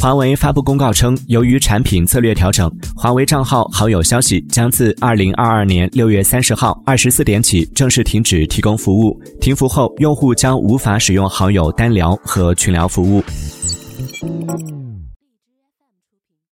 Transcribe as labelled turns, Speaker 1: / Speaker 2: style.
Speaker 1: 华为发布公告称由于产品策略调整华为账号好友消息将自二零二二年六月三十号二十四点起正式停止提供服务。停服后用户将无法使用好友单聊和群聊服务。